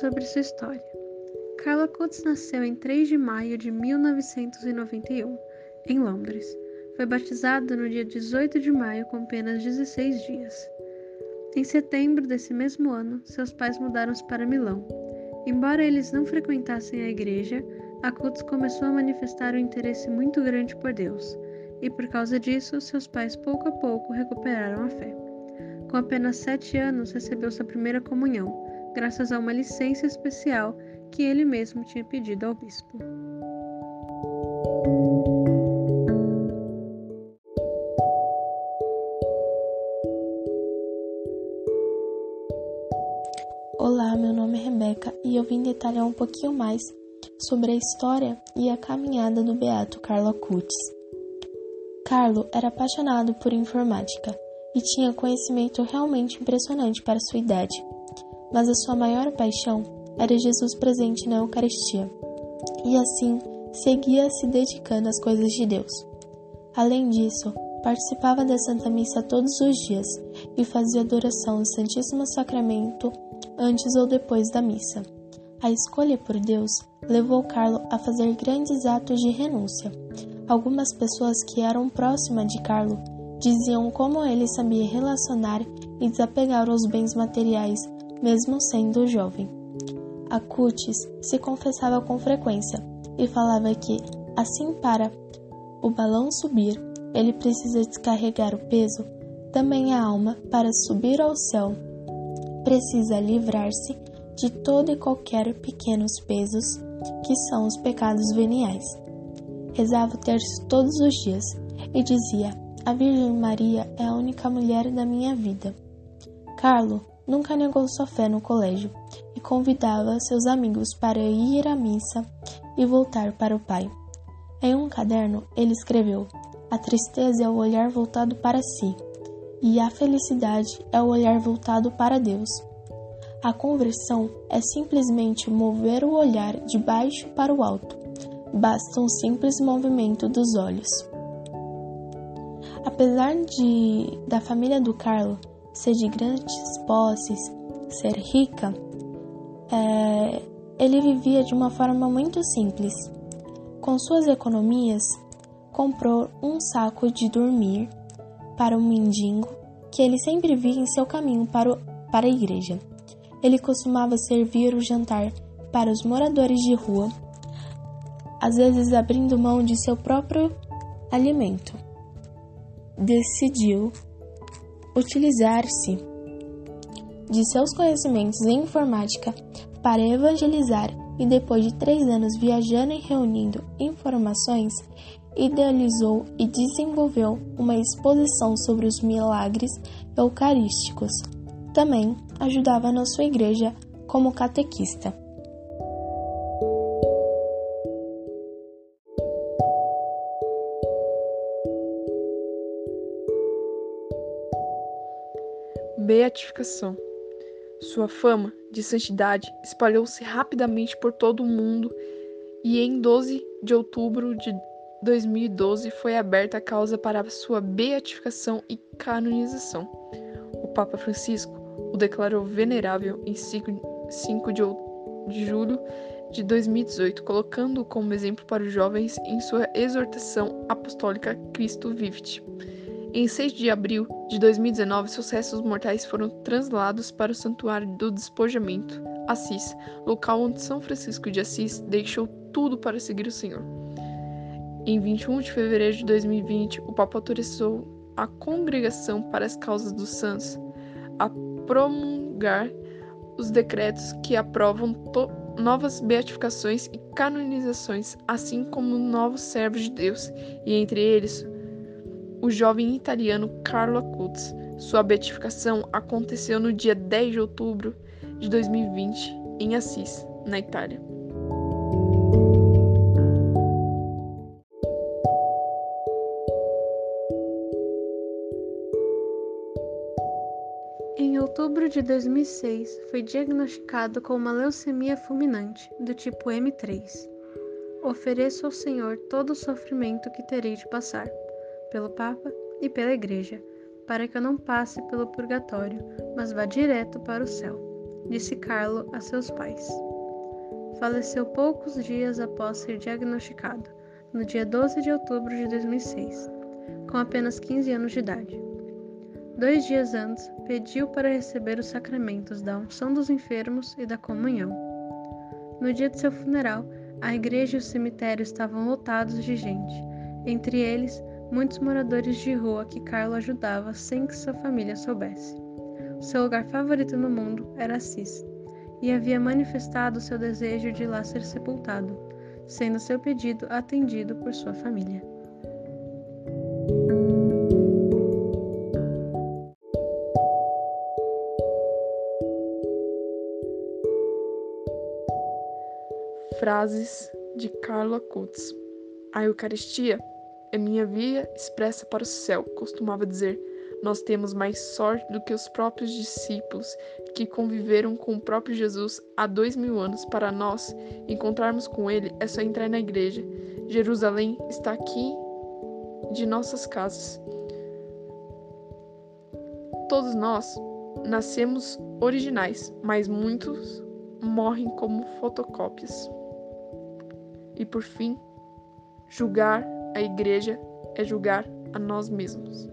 sobre sua história. Carla Coates nasceu em 3 de maio de 1991, em Londres. Foi batizada no dia 18 de maio com apenas 16 dias. Em setembro desse mesmo ano, seus pais mudaram-se para Milão. Embora eles não frequentassem a igreja, a Coates começou a manifestar um interesse muito grande por Deus, e por causa disso, seus pais pouco a pouco recuperaram a fé. Com apenas sete anos, recebeu sua primeira comunhão, graças a uma licença especial que ele mesmo tinha pedido ao bispo. Olá, meu nome é Rebeca e eu vim detalhar um pouquinho mais sobre a história e a caminhada do beato Carlo Acutis. Carlo era apaixonado por informática e tinha conhecimento realmente impressionante para sua idade, mas a sua maior paixão era Jesus presente na Eucaristia, e assim seguia se dedicando às coisas de Deus. Além disso, participava da Santa Missa todos os dias e fazia adoração ao Santíssimo Sacramento antes ou depois da missa. A escolha por Deus levou Carlo a fazer grandes atos de renúncia. Algumas pessoas que eram próximas de Carlo diziam como ele sabia relacionar e desapegar os bens materiais, mesmo sendo jovem. Acutis se confessava com frequência e falava que, assim para o balão subir, ele precisa descarregar o peso, também a alma, para subir ao céu, precisa livrar-se de todo e qualquer pequenos pesos que são os pecados veniais. Rezava o terço todos os dias e dizia: A Virgem Maria é a única mulher da minha vida. Carlo nunca negou sua fé no colégio e convidava seus amigos para ir à missa e voltar para o Pai. Em um caderno, ele escreveu: A tristeza é o olhar voltado para si, e a felicidade é o olhar voltado para Deus. A conversão é simplesmente mover o olhar de baixo para o alto. Basta um simples movimento dos olhos. Apesar de da família do Carlo ser de grandes posses, ser rica, é, ele vivia de uma forma muito simples. Com suas economias, comprou um saco de dormir para um mendigo que ele sempre via em seu caminho para, o, para a igreja. Ele costumava servir o jantar para os moradores de rua, às vezes abrindo mão de seu próprio alimento. Decidiu utilizar-se de seus conhecimentos em informática para evangelizar e, depois de três anos viajando e reunindo informações, idealizou e desenvolveu uma exposição sobre os milagres eucarísticos. Também ajudava na sua igreja como catequista. Beatificação. Sua fama de santidade espalhou-se rapidamente por todo o mundo e em 12 de outubro de 2012 foi aberta a causa para sua beatificação e canonização. O Papa Francisco o declarou venerável em 5 de julho de 2018, colocando-o como exemplo para os jovens em sua exortação apostólica Cristo Vivit. Em 6 de abril de 2019, seus restos mortais foram translados para o Santuário do Despojamento, Assis, local onde São Francisco de Assis deixou tudo para seguir o Senhor. Em 21 de fevereiro de 2020, o Papa autorizou a Congregação para as Causas dos Santos a promulgar os decretos que aprovam novas beatificações e canonizações, assim como novos servos de Deus, e entre eles o jovem italiano Carlo Acutis. Sua beatificação aconteceu no dia 10 de outubro de 2020 em Assis, na Itália. Em outubro de 2006, foi diagnosticado com uma leucemia fulminante do tipo M3. Ofereço ao Senhor todo o sofrimento que terei de passar pelo Papa e pela Igreja, para que eu não passe pelo purgatório, mas vá direto para o céu. disse Carlo a seus pais. Faleceu poucos dias após ser diagnosticado, no dia 12 de outubro de 2006, com apenas 15 anos de idade. Dois dias antes, pediu para receber os sacramentos da unção dos enfermos e da comunhão. No dia de seu funeral, a igreja e o cemitério estavam lotados de gente, entre eles muitos moradores de rua que Carlo ajudava sem que sua família soubesse. Seu lugar favorito no mundo era Assis, e havia manifestado seu desejo de lá ser sepultado, sendo seu pedido atendido por sua família. Frases de Carla Kutz. A Eucaristia é minha via expressa para o céu, costumava dizer. Nós temos mais sorte do que os próprios discípulos que conviveram com o próprio Jesus há dois mil anos. Para nós encontrarmos com ele é só entrar na igreja. Jerusalém está aqui de nossas casas. Todos nós nascemos originais, mas muitos morrem como fotocópias. E por fim, julgar a igreja é julgar a nós mesmos.